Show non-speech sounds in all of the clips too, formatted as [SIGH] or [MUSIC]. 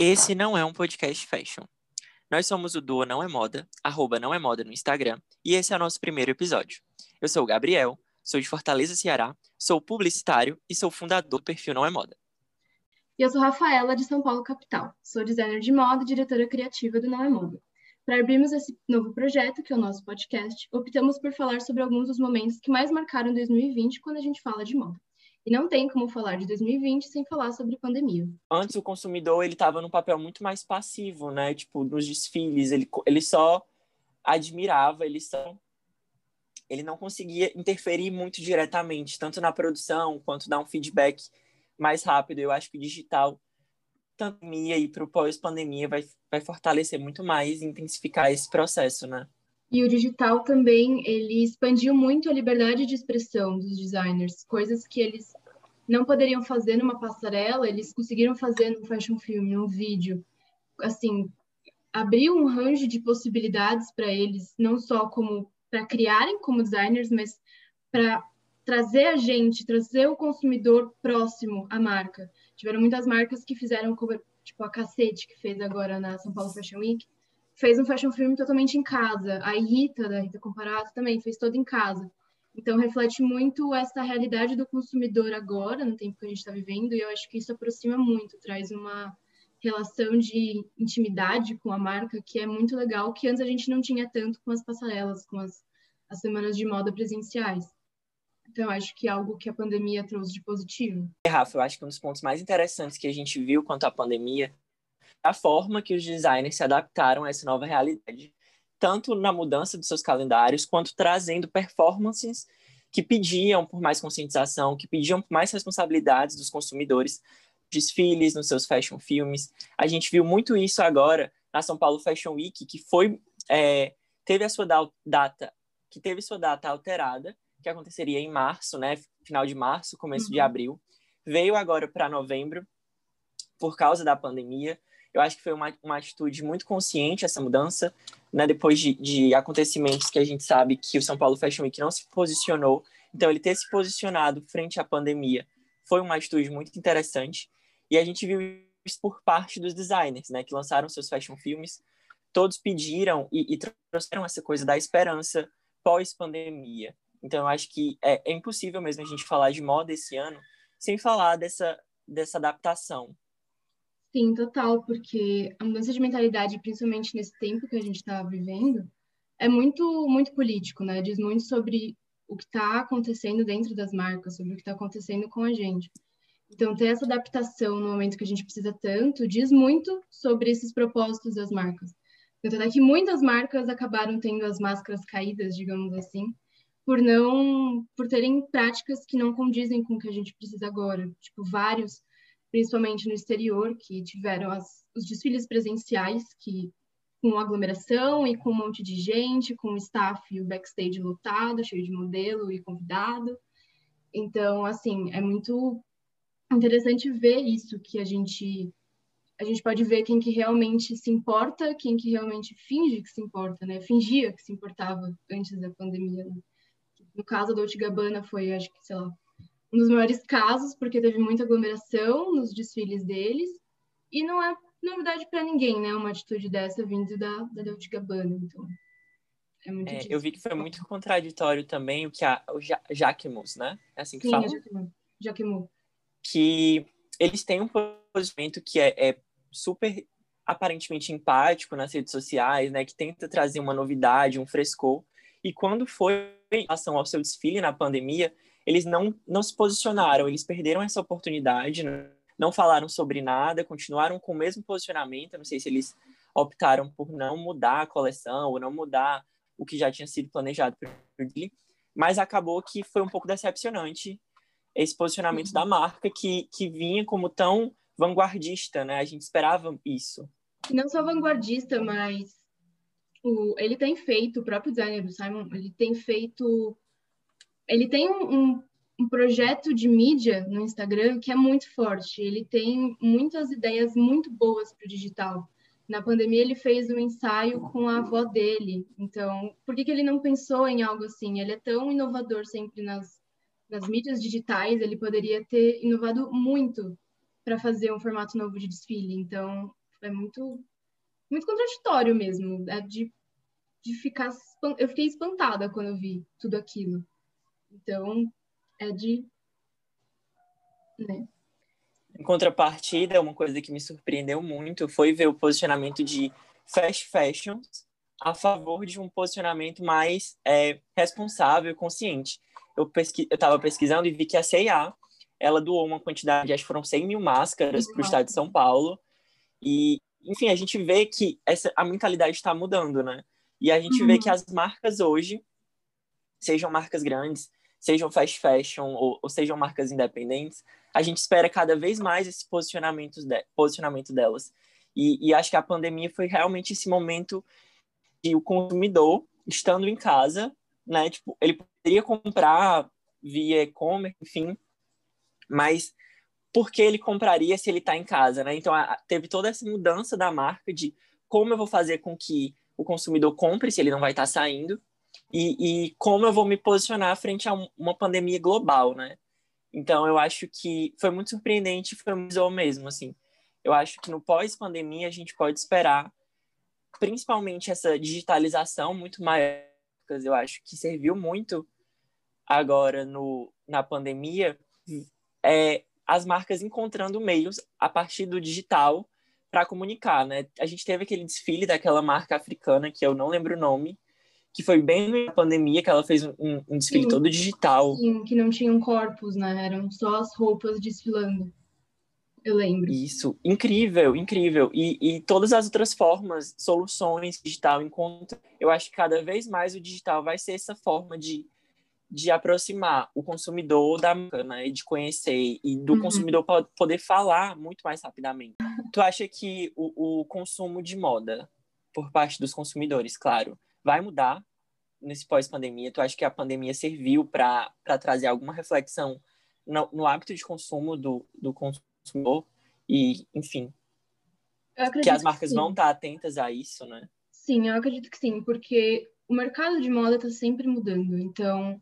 Esse não é um podcast fashion. Nós somos o Duo Não é Moda, arroba Não é Moda no Instagram, e esse é o nosso primeiro episódio. Eu sou o Gabriel, sou de Fortaleza, Ceará, sou publicitário e sou fundador do perfil Não é Moda. E eu sou Rafaela, de São Paulo, capital. Sou designer de moda e diretora criativa do Não é Moda. Para abrirmos esse novo projeto, que é o nosso podcast, optamos por falar sobre alguns dos momentos que mais marcaram 2020 quando a gente fala de moda. E não tem como falar de 2020 sem falar sobre pandemia. Antes o consumidor ele estava num papel muito mais passivo, né? Tipo nos desfiles, ele, ele só admirava, ele só ele não conseguia interferir muito diretamente, tanto na produção quanto dar um feedback mais rápido. Eu acho que o digital, pandemia e para o pós-pandemia, vai, vai fortalecer muito mais e intensificar esse processo, né? E o digital também, ele expandiu muito a liberdade de expressão dos designers, coisas que eles não poderiam fazer numa passarela, eles conseguiram fazer num fashion film, num vídeo. Assim, abriu um range de possibilidades para eles, não só como para criarem como designers, mas para trazer a gente, trazer o consumidor próximo à marca. Tiveram muitas marcas que fizeram, tipo a Cacete, que fez agora na São Paulo Fashion Week, fez um fashion film totalmente em casa. A Rita, da Rita Comparato, também fez todo em casa. Então, reflete muito essa realidade do consumidor agora, no tempo que a gente está vivendo, e eu acho que isso aproxima muito, traz uma relação de intimidade com a marca que é muito legal, que antes a gente não tinha tanto com as passarelas, com as, as semanas de moda presenciais. Então, acho que é algo que a pandemia trouxe de positivo. É, Rafa, eu acho que um dos pontos mais interessantes que a gente viu quanto à pandemia a forma que os designers se adaptaram a essa nova realidade, tanto na mudança dos seus calendários, quanto trazendo performances que pediam por mais conscientização, que pediam por mais responsabilidades dos consumidores, desfiles nos seus fashion filmes. A gente viu muito isso agora na São Paulo Fashion Week, que foi é, teve a sua data, que teve sua data alterada, que aconteceria em março, né, final de março, começo uhum. de abril, veio agora para novembro por causa da pandemia. Eu acho que foi uma, uma atitude muito consciente essa mudança, né? Depois de, de acontecimentos que a gente sabe que o São Paulo Fashion Week não se posicionou. Então, ele ter se posicionado frente à pandemia foi uma atitude muito interessante. E a gente viu isso por parte dos designers, né? Que lançaram seus fashion filmes. Todos pediram e, e trouxeram essa coisa da esperança pós-pandemia. Então, eu acho que é, é impossível mesmo a gente falar de moda esse ano sem falar dessa, dessa adaptação Sim, total, porque a mudança de mentalidade, principalmente nesse tempo que a gente está vivendo, é muito, muito político, né? Diz muito sobre o que está acontecendo dentro das marcas, sobre o que está acontecendo com a gente. Então, ter essa adaptação no momento que a gente precisa tanto, diz muito sobre esses propósitos das marcas. Tanto é que muitas marcas acabaram tendo as máscaras caídas, digamos assim, por não, por terem práticas que não condizem com o que a gente precisa agora. Tipo, vários principalmente no exterior, que tiveram as, os desfiles presenciais, que com aglomeração e com um monte de gente, com o staff e o backstage lotado, cheio de modelo e convidado. Então, assim, é muito interessante ver isso, que a gente a gente pode ver quem que realmente se importa, quem que realmente finge que se importa, né? Fingia que se importava antes da pandemia. Né? No caso da Gabbana foi, acho que, sei lá, um dos maiores casos, porque teve muita aglomeração nos desfiles deles, e não é novidade para ninguém, né? Uma atitude dessa vindo da, da Dolce Gabbana, então... É muito é, eu vi que foi muito contraditório também o que a, o ja Jacquemus, né? É assim que Sim, fala? Jacquemus. Jacquemus. Que eles têm um posicionamento que é, é super aparentemente empático nas redes sociais, né? Que tenta trazer uma novidade, um frescor. E quando foi em relação ao seu desfile na pandemia, eles não, não se posicionaram, eles perderam essa oportunidade, né? não falaram sobre nada, continuaram com o mesmo posicionamento. Eu não sei se eles optaram por não mudar a coleção ou não mudar o que já tinha sido planejado ele, mas acabou que foi um pouco decepcionante esse posicionamento uhum. da marca que, que vinha como tão vanguardista, né? A gente esperava isso. Não só vanguardista, mas o, ele tem feito, o próprio designer do Simon, ele tem feito ele tem um, um, projeto de mídia no Instagram que é muito forte. Ele tem muitas ideias muito boas para o digital. Na pandemia, ele fez um ensaio com a avó dele. Então, por que, que ele não pensou em algo assim? Ele é tão inovador sempre nas, nas mídias digitais, ele poderia ter inovado muito para fazer um formato novo de desfile. Então, é muito, muito contraditório mesmo. É de, de ficar. Eu fiquei espantada quando eu vi tudo aquilo. Então, é de. Né? Em contrapartida, uma coisa que me surpreendeu muito foi ver o posicionamento de fast fashions a favor de um posicionamento mais é, responsável e consciente. Eu estava pesquisando e vi que a CIA ela doou uma quantidade, acho que foram 100 mil máscaras para o estado de São Paulo. E, enfim, a gente vê que essa, a mentalidade está mudando, né? E a gente uhum. vê que as marcas hoje, sejam marcas grandes, sejam fast fashion ou, ou, sejam marcas independentes, a gente espera cada vez mais esse posicionamento, de, posicionamento delas. E, e acho que a pandemia foi realmente esse momento de o consumidor, estando em casa, né, tipo, ele poderia comprar via e-commerce, enfim, mas por que ele compraria se ele está em casa, né? Então, a, teve toda essa mudança da marca de como eu vou fazer com que o consumidor compre se ele não vai estar tá saindo e, e, como eu vou me posicionar frente a um, uma pandemia global, né? Então, eu acho que foi muito surpreendente, foi muito mesmo, assim. Eu acho que no pós-pandemia a gente pode esperar, principalmente essa digitalização muito maior, eu acho que serviu muito agora no, na pandemia, é, as marcas encontrando meios a partir do digital para comunicar, né? A gente teve aquele desfile daquela marca africana, que eu não lembro o nome, que foi bem na pandemia que ela fez um, um desfile sim, todo digital. Sim, que não tinham corpos, né? Eram só as roupas desfilando. Eu lembro. Isso, incrível, incrível. E, e todas as outras formas, soluções digital, encontro. Eu acho que cada vez mais o digital vai ser essa forma de, de aproximar o consumidor da marca, né? De conhecer e do uhum. consumidor poder falar muito mais rapidamente. Tu acha que o, o consumo de moda por parte dos consumidores, claro, vai mudar nesse pós-pandemia? Tu acha que a pandemia serviu para trazer alguma reflexão no, no, hábito de consumo do, do consumidor? E, enfim, que as marcas que vão estar atentas a isso, né? Sim, eu acredito que sim, porque o mercado de moda está sempre mudando. Então,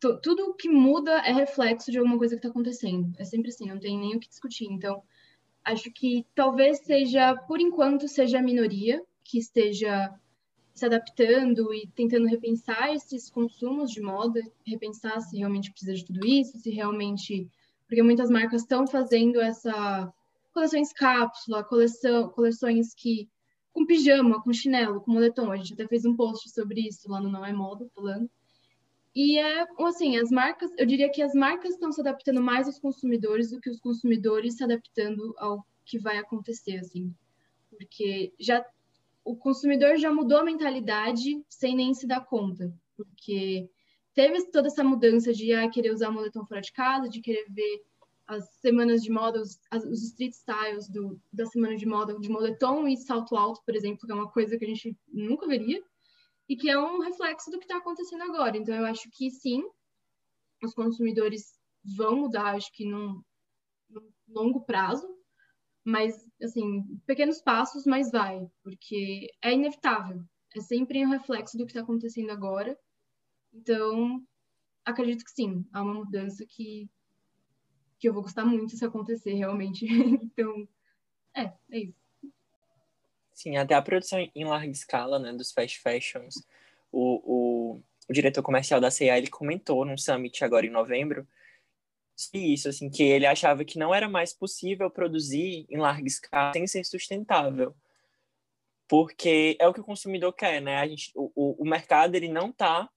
tudo que muda é reflexo de alguma coisa que está acontecendo. É sempre assim, não tem nem o que discutir. Então, acho que talvez seja, por enquanto, seja a minoria que esteja se adaptando e tentando repensar esses consumos de moda, repensar se realmente precisa de tudo isso, se realmente. Porque muitas marcas estão fazendo essa coleções cápsula, coleção, coleções que com pijama, com chinelo, com moletom. A gente até fez um post sobre isso lá no Não é Moda, falando. E é assim, as marcas, eu diria que as marcas estão se adaptando mais aos consumidores do que os consumidores se adaptando ao que vai acontecer, assim. Porque já o consumidor já mudou a mentalidade sem nem se dar conta, porque teve toda essa mudança de ah, querer usar moletom fora de casa, de querer ver as semanas de moda, os, as, os street styles do, da semana de moda de moletom e salto alto, por exemplo, que é uma coisa que a gente nunca veria, e que é um reflexo do que está acontecendo agora. Então, eu acho que sim, os consumidores vão mudar, acho que num, num longo prazo, mas, assim, pequenos passos, mas vai, porque é inevitável. É sempre um reflexo do que está acontecendo agora. Então, acredito que sim, há uma mudança que, que eu vou gostar muito se acontecer realmente. [LAUGHS] então, é, é isso. Sim, até a produção em larga escala, né, dos fast fashions. O, o, o diretor comercial da C&A, ele comentou num summit agora em novembro, isso, assim, que ele achava que não era mais possível produzir em larga escala sem ser sustentável. Porque é o que o consumidor quer, né? A gente, o, o mercado, ele não está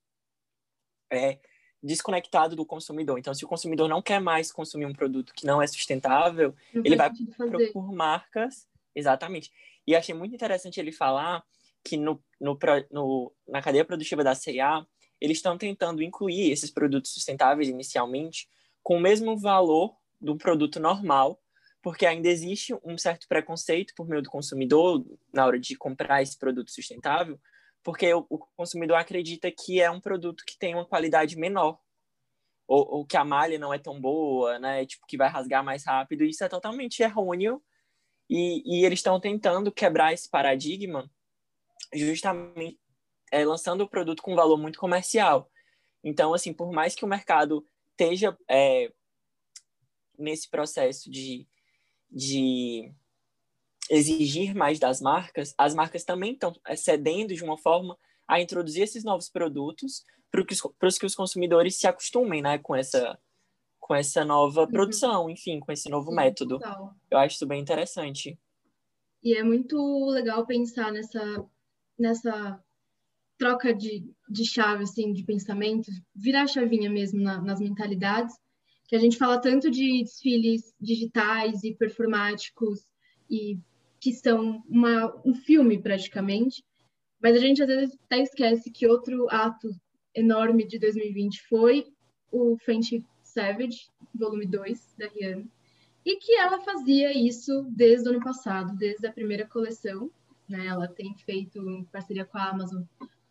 é, desconectado do consumidor. Então, se o consumidor não quer mais consumir um produto que não é sustentável, não ele vai por marcas... Exatamente. E achei muito interessante ele falar que no, no, no na cadeia produtiva da C&A, eles estão tentando incluir esses produtos sustentáveis inicialmente com o mesmo valor do produto normal, porque ainda existe um certo preconceito por meio do consumidor na hora de comprar esse produto sustentável, porque o, consumidor acredita que é um produto que tem uma qualidade menor, ou, ou, que a malha não é tão boa, né? Tipo, que vai rasgar mais rápido. Isso é totalmente errôneo e, e eles estão tentando quebrar esse paradigma justamente é, lançando o produto com valor muito comercial. Então, assim, por mais que o mercado esteja é, nesse processo de, de exigir mais das marcas, as marcas também estão cedendo de uma forma a introduzir esses novos produtos para que, que os consumidores se acostumem né, com, essa, com essa nova uhum. produção, enfim, com esse novo Sim, método. Total. Eu acho isso bem interessante. E é muito legal pensar nessa, nessa troca de, de chave, assim, de pensamento, virar chavinha mesmo na, nas mentalidades, que a gente fala tanto de desfiles digitais e performáticos e que são uma, um filme praticamente, mas a gente às vezes até esquece que outro ato enorme de 2020 foi o Fenty Savage, volume 2 da Rihanna, e que ela fazia isso desde o ano passado, desde a primeira coleção. Né? Ela tem feito em parceria com a Amazon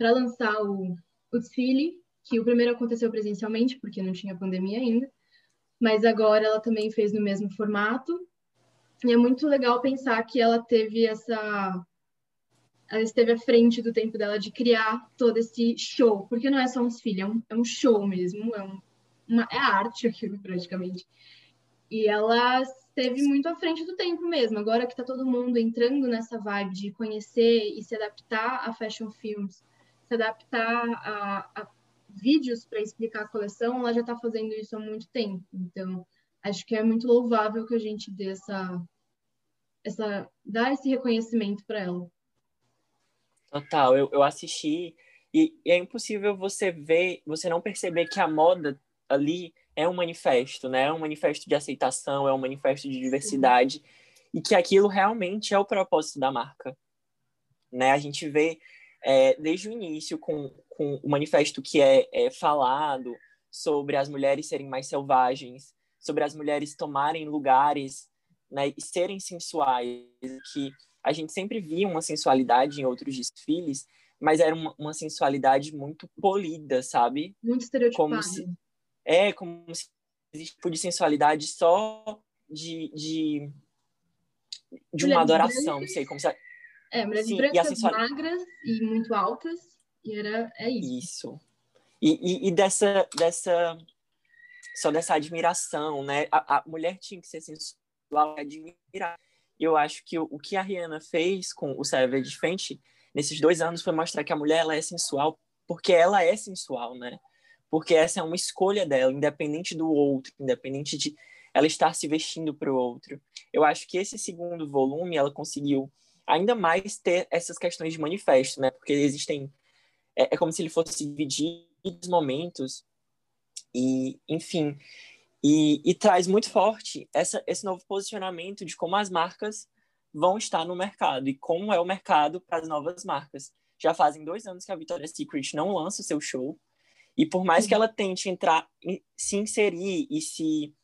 para lançar o, o desfile, que o primeiro aconteceu presencialmente, porque não tinha pandemia ainda, mas agora ela também fez no mesmo formato. E é muito legal pensar que ela teve essa. Ela esteve à frente do tempo dela de criar todo esse show, porque não é só um desfile, é um, é um show mesmo, é, um, uma, é arte aquilo praticamente. E ela esteve muito à frente do tempo mesmo. Agora que está todo mundo entrando nessa vibe de conhecer e se adaptar a fashion films, se adaptar a, a vídeos para explicar a coleção, ela já está fazendo isso há muito tempo. Então, acho que é muito louvável que a gente dê essa, essa dar esse reconhecimento para ela. Total, eu, eu assisti e, e é impossível você ver, você não perceber que a moda ali é um manifesto, né? É um manifesto de aceitação, é um manifesto de diversidade uhum. e que aquilo realmente é o propósito da marca, né? A gente vê é, desde o início com, com o manifesto que é, é falado sobre as mulheres serem mais selvagens, sobre as mulheres tomarem lugares né, e serem sensuais, que a gente sempre via uma sensualidade em outros desfiles, mas era uma, uma sensualidade muito polida, sabe? Muito estereotipada. Como se, é, como se existe tipo de sensualidade só de, de, de uma adoração, não sei como se... É, mulheres Sim, brancas, sensual... magras e muito altas, e era, é isso. Isso. E, e, e, dessa, dessa, só dessa admiração, né? A, a mulher tinha que ser sensual, admirar. Eu acho que o, o que a Rihanna fez com o Savage Fenty nesses dois anos foi mostrar que a mulher ela é sensual porque ela é sensual, né? porque essa é uma escolha dela, independente do outro, independente de ela estar se vestindo para o outro. Eu acho que esse segundo volume ela conseguiu ainda mais ter essas questões de manifesto, né? Porque existem é, é como se ele fosse dividir os momentos e, enfim, e, e traz muito forte essa, esse novo posicionamento de como as marcas vão estar no mercado e como é o mercado para as novas marcas. Já fazem dois anos que a Victoria's Secret não lança o seu show. E por mais que ela tente entrar, se inserir e se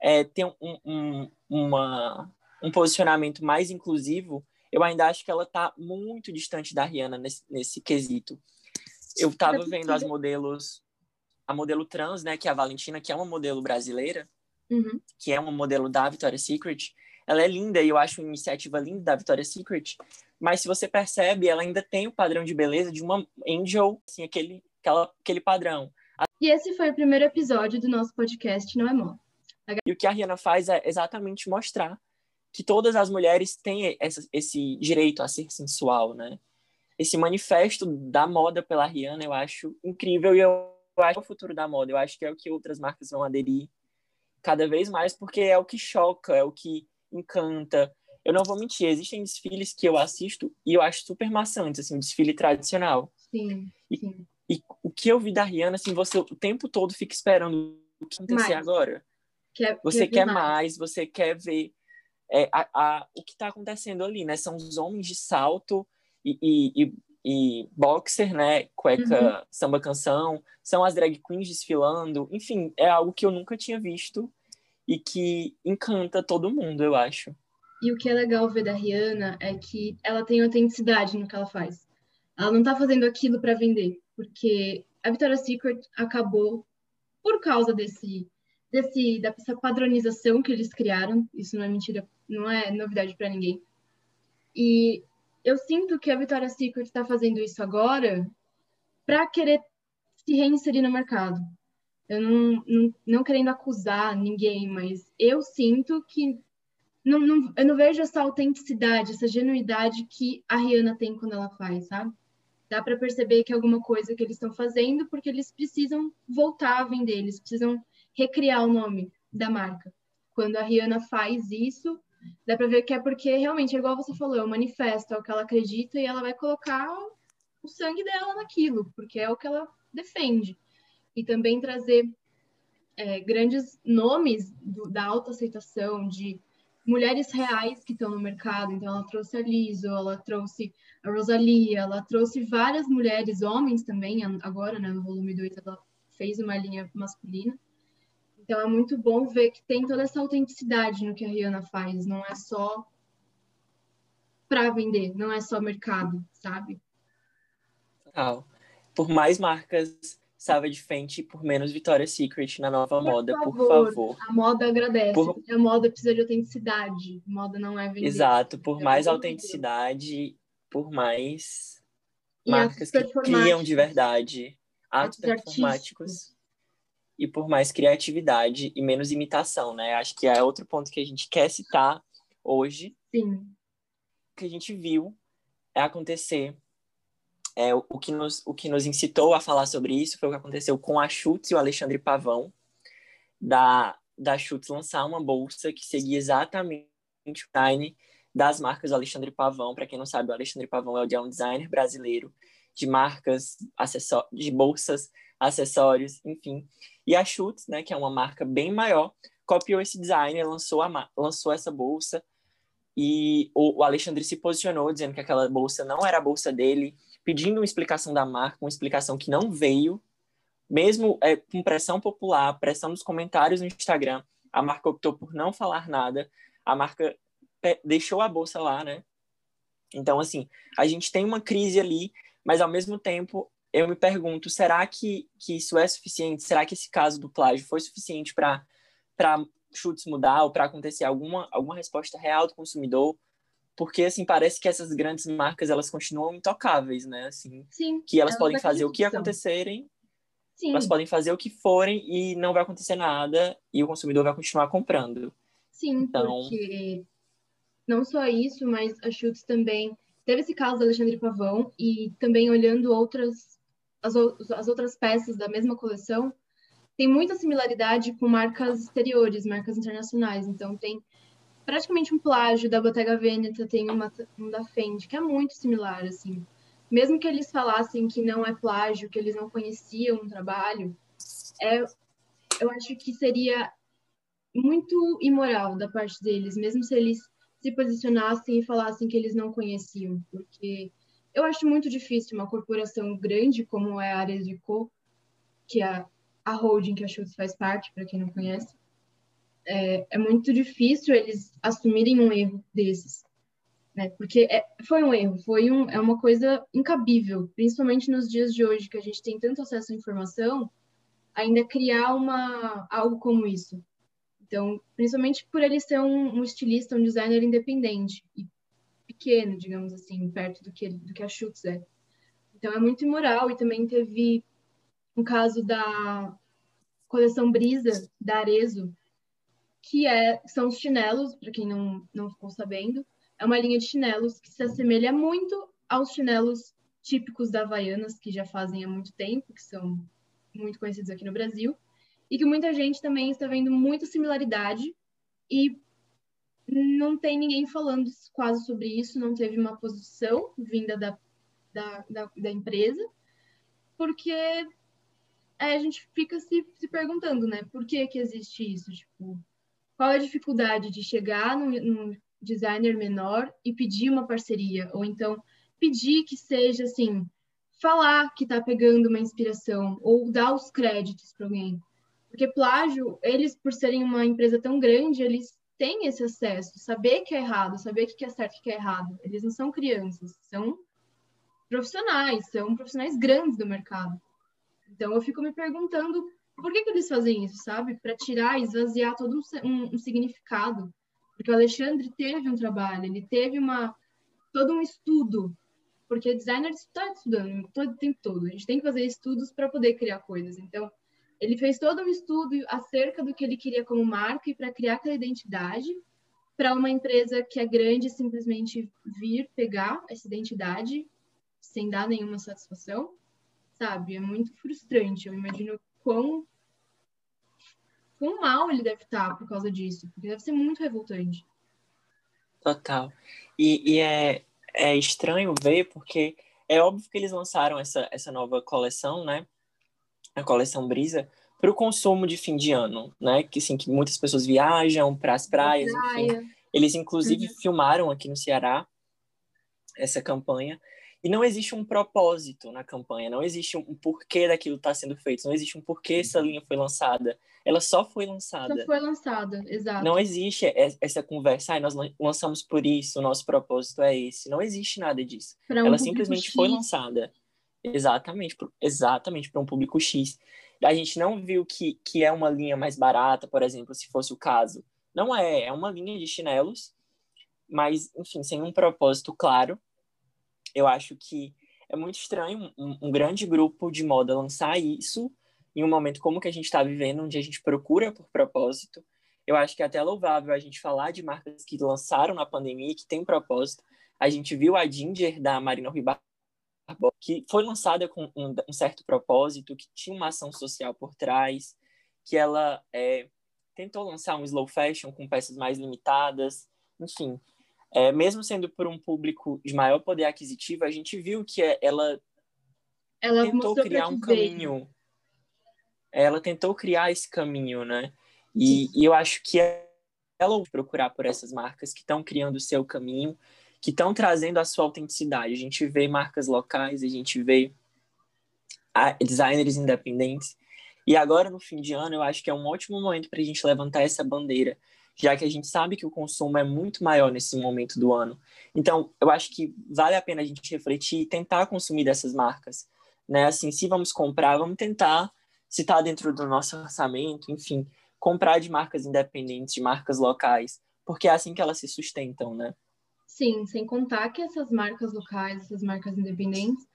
é, ter um, um, uma, um posicionamento mais inclusivo, eu ainda acho que ela está muito distante da Rihanna nesse, nesse quesito. Eu estava vendo as modelos, a modelo trans, né, que é a Valentina, que é uma modelo brasileira, uhum. que é uma modelo da Victoria's Secret. Ela é linda e eu acho uma iniciativa linda da Victoria's Secret, mas se você percebe, ela ainda tem o padrão de beleza de uma angel, assim, aquele aquela, aquele padrão. E esse foi o primeiro episódio do nosso podcast Não é Mó. E o que a Rihanna faz é exatamente mostrar que todas as mulheres têm essa, esse direito a ser sensual, né? Esse manifesto da moda pela Rihanna eu acho incrível e eu acho é o futuro da moda. Eu acho que é o que outras marcas vão aderir cada vez mais, porque é o que choca, é o que encanta. Eu não vou mentir, existem desfiles que eu assisto e eu acho super maçantes, assim, um desfile tradicional. Sim, sim. E o que eu vi da Rihanna, assim, você o tempo todo fica esperando o que acontecer mais. agora. Quer, você quer, quer mais. mais. você quer ver é, a, a, o que está acontecendo ali, né? São os homens de salto e, e, e, e boxer, né? Cueca, uhum. samba canção, são as drag queens desfilando. Enfim, é algo que eu nunca tinha visto e que encanta todo mundo, eu acho. E o que é legal ver da Rihanna é que ela tem autenticidade no que ela faz. Ela não está fazendo aquilo para vender porque a Victoria's Secret acabou por causa desse, desse dessa padronização que eles criaram. Isso não é mentira, não é novidade para ninguém. E eu sinto que a Victoria's Secret está fazendo isso agora para querer se reinserir no mercado. Eu não, não, não querendo acusar ninguém, mas eu sinto que não, não, eu não vejo essa autenticidade, essa genuidade que a Rihanna tem quando ela faz, sabe? Dá para perceber que é alguma coisa que eles estão fazendo porque eles precisam voltar a vender, eles precisam recriar o nome da marca. Quando a Rihanna faz isso, dá para ver que é porque realmente, é igual você falou, é um manifesto, é o que ela acredita e ela vai colocar o sangue dela naquilo, porque é o que ela defende. E também trazer é, grandes nomes do, da autoaceitação, de mulheres reais que estão no mercado. Então, ela trouxe a Liso, ela trouxe a Rosalia, ela trouxe várias mulheres, homens também, agora, né, no volume 2, ela fez uma linha masculina. Então, é muito bom ver que tem toda essa autenticidade no que a Rihanna faz, não é só para vender, não é só mercado, sabe? Total. Por mais marcas Savage Fenty por menos Victoria's Secret na nova por moda, favor. por favor. A moda agradece. Por... A moda precisa de autenticidade. A moda não é vender. Exato, por é mais autenticidade, por mais e marcas que criam de verdade, atos performáticos. E por mais criatividade e menos imitação, né? Acho que é outro ponto que a gente quer citar hoje. Sim. O que a gente viu é acontecer é, o, que nos, o que nos incitou a falar sobre isso foi o que aconteceu com a Schutz e o Alexandre Pavão, da, da Schutz lançar uma bolsa que seguia exatamente o design das marcas do Alexandre Pavão. Para quem não sabe, o Alexandre Pavão é um designer brasileiro de marcas, de bolsas, acessórios, enfim. E a Schutz, né, que é uma marca bem maior, copiou esse design, lançou, a, lançou essa bolsa e o, o Alexandre se posicionou dizendo que aquela bolsa não era a bolsa dele, pedindo uma explicação da marca, uma explicação que não veio, mesmo é, com pressão popular, pressão dos comentários no Instagram, a marca optou por não falar nada, a marca deixou a bolsa lá, né? Então, assim, a gente tem uma crise ali, mas ao mesmo tempo eu me pergunto, será que, que isso é suficiente? Será que esse caso do plágio foi suficiente para chutes mudar ou para acontecer alguma, alguma resposta real do consumidor? porque assim parece que essas grandes marcas elas continuam intocáveis, né? Assim, Sim, que elas, podem fazer o que acontecerem, Sim. elas podem fazer o que forem e não vai acontecer nada e o consumidor vai continuar comprando. Sim, então... porque não só isso, mas a Schutz também teve esse caso do Alexandre Pavão e também olhando outras as, as outras peças da mesma coleção tem muita similaridade com marcas exteriores, marcas internacionais. Então tem praticamente um plágio da Bottega Veneta, tem uma, um da Fendi, que é muito similar, assim. Mesmo que eles falassem que não é plágio, que eles não conheciam o trabalho, é, eu acho que seria muito imoral da parte deles, mesmo se eles se posicionassem e falassem que eles não conheciam, porque eu acho muito difícil uma corporação grande como é a Ares de Co, que é a holding que a Schultz faz parte, para quem não conhece, é, é muito difícil eles assumirem um erro desses, né? Porque é, foi um erro, foi um, é uma coisa incabível, principalmente nos dias de hoje que a gente tem tanto acesso à informação, ainda criar uma algo como isso. Então, principalmente por ele ser um, um estilista, um designer independente e pequeno, digamos assim, perto do que do que a Schutz é. Então é muito imoral e também teve um caso da coleção Brisa da Arezo, que é, são os chinelos, para quem não, não ficou sabendo. É uma linha de chinelos que se assemelha muito aos chinelos típicos da Havaianas, que já fazem há muito tempo, que são muito conhecidos aqui no Brasil, e que muita gente também está vendo muita similaridade e não tem ninguém falando quase sobre isso, não teve uma posição vinda da, da, da, da empresa, porque a gente fica se, se perguntando, né, por que que existe isso? Tipo, qual é a dificuldade de chegar num, num designer menor e pedir uma parceria? Ou então pedir que seja assim, falar que está pegando uma inspiração ou dar os créditos para alguém. Porque plágio, eles, por serem uma empresa tão grande, eles têm esse acesso, saber que é errado, saber o que é certo e o que é errado. Eles não são crianças, são profissionais, são profissionais grandes do mercado. Então eu fico me perguntando por que, que eles fazem isso, sabe? Para tirar, esvaziar todo um, um, um, significado. Porque o Alexandre teve um trabalho, ele teve uma todo um estudo. Porque designer está estudando todo o tempo todo. A gente tem que fazer estudos para poder criar coisas. Então, ele fez todo um estudo acerca do que ele queria como marca e para criar aquela identidade. para uma empresa que é grande simplesmente vir pegar essa identidade sem dar nenhuma satisfação, sabe? É muito frustrante. Eu imagino quão, quão mal ele deve estar por causa disso, porque deve ser muito revoltante. Total. E, e é, é estranho ver, porque é óbvio que eles lançaram essa, essa nova coleção, né? A coleção Brisa, para o consumo de fim de ano, né? Que, assim, que muitas pessoas viajam para as praias, praia. enfim. Eles, inclusive, uhum. filmaram aqui no Ceará essa campanha. E não existe um propósito na campanha, não existe um porquê daquilo estar tá sendo feito, não existe um porquê essa linha foi lançada. Ela só foi lançada. Só foi lançada, exato. Não existe essa conversa, ah, nós lançamos por isso, o nosso propósito é esse. Não existe nada disso. Um Ela simplesmente foi lançada. Exatamente, exatamente para um público X. A gente não viu que, que é uma linha mais barata, por exemplo, se fosse o caso. Não é, é uma linha de chinelos, mas, enfim, sem um propósito claro eu acho que é muito estranho um, um grande grupo de moda lançar isso em um momento como que a gente está vivendo, onde a gente procura por propósito. Eu acho que é até louvável a gente falar de marcas que lançaram na pandemia que tem propósito. A gente viu a Ginger da Marina Rui que foi lançada com um, um, certo propósito, que tinha uma ação social por trás, que ela é, tentou lançar um slow fashion com peças mais limitadas, enfim é, mesmo sendo por um público de maior poder aquisitivo, a gente viu que é, ela, ela tentou criar um caminho. Ela tentou criar esse caminho, né? E, e eu acho que ela procurar por essas marcas que estão criando o seu caminho, que estão trazendo a sua autenticidade. A gente vê marcas locais, a gente vê designers independentes. E agora, no fim de ano, eu acho que é um ótimo momento para a gente levantar essa bandeira já que a gente sabe que o consumo é muito maior nesse momento do ano. Então, eu acho que vale a pena a gente refletir e tentar consumir dessas marcas, né? Assim, se vamos comprar, vamos tentar, se está dentro do nosso orçamento, enfim, comprar de marcas independentes, de marcas locais, porque é assim que elas se sustentam, né? Sim, sem contar que essas marcas locais, essas marcas independentes,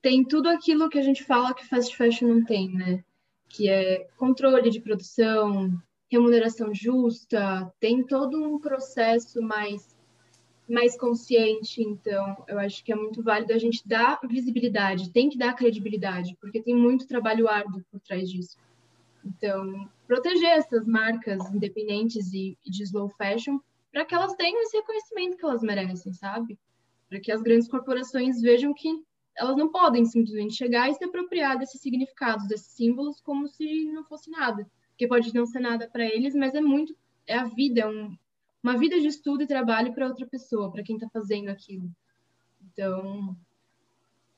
tem tudo aquilo que a gente fala que fast fashion não tem, né? Que é controle de produção, remuneração justa, tem todo um processo mais, mais consciente. Então, eu acho que é muito válido a gente dar visibilidade, tem que dar credibilidade, porque tem muito trabalho árduo por trás disso. Então, proteger essas marcas independentes e, e de slow fashion para que elas tenham esse reconhecimento que elas merecem, sabe? Para que as grandes corporações vejam que elas não podem simplesmente chegar e se apropriar desses significados, desses símbolos, como se não fosse nada que pode não ser nada para eles, mas é muito, é a vida, é um, uma vida de estudo e trabalho para outra pessoa, para quem está fazendo aquilo. Então,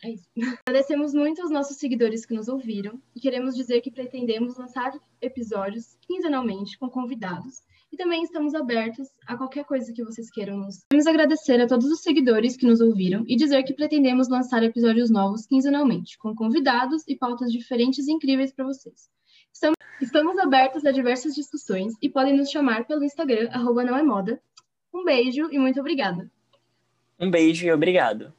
é isso. [LAUGHS] Agradecemos muito aos nossos seguidores que nos ouviram e queremos dizer que pretendemos lançar episódios quinzenalmente com convidados e também estamos abertos a qualquer coisa que vocês queiram nos. Queremos agradecer a todos os seguidores que nos ouviram e dizer que pretendemos lançar episódios novos quinzenalmente, com convidados e pautas diferentes e incríveis para vocês. Estamos, abertos a diversas discussões e podem nos chamar pelo Instagram, arroba não é moda. Um beijo e muito obrigada. Um beijo e obrigado.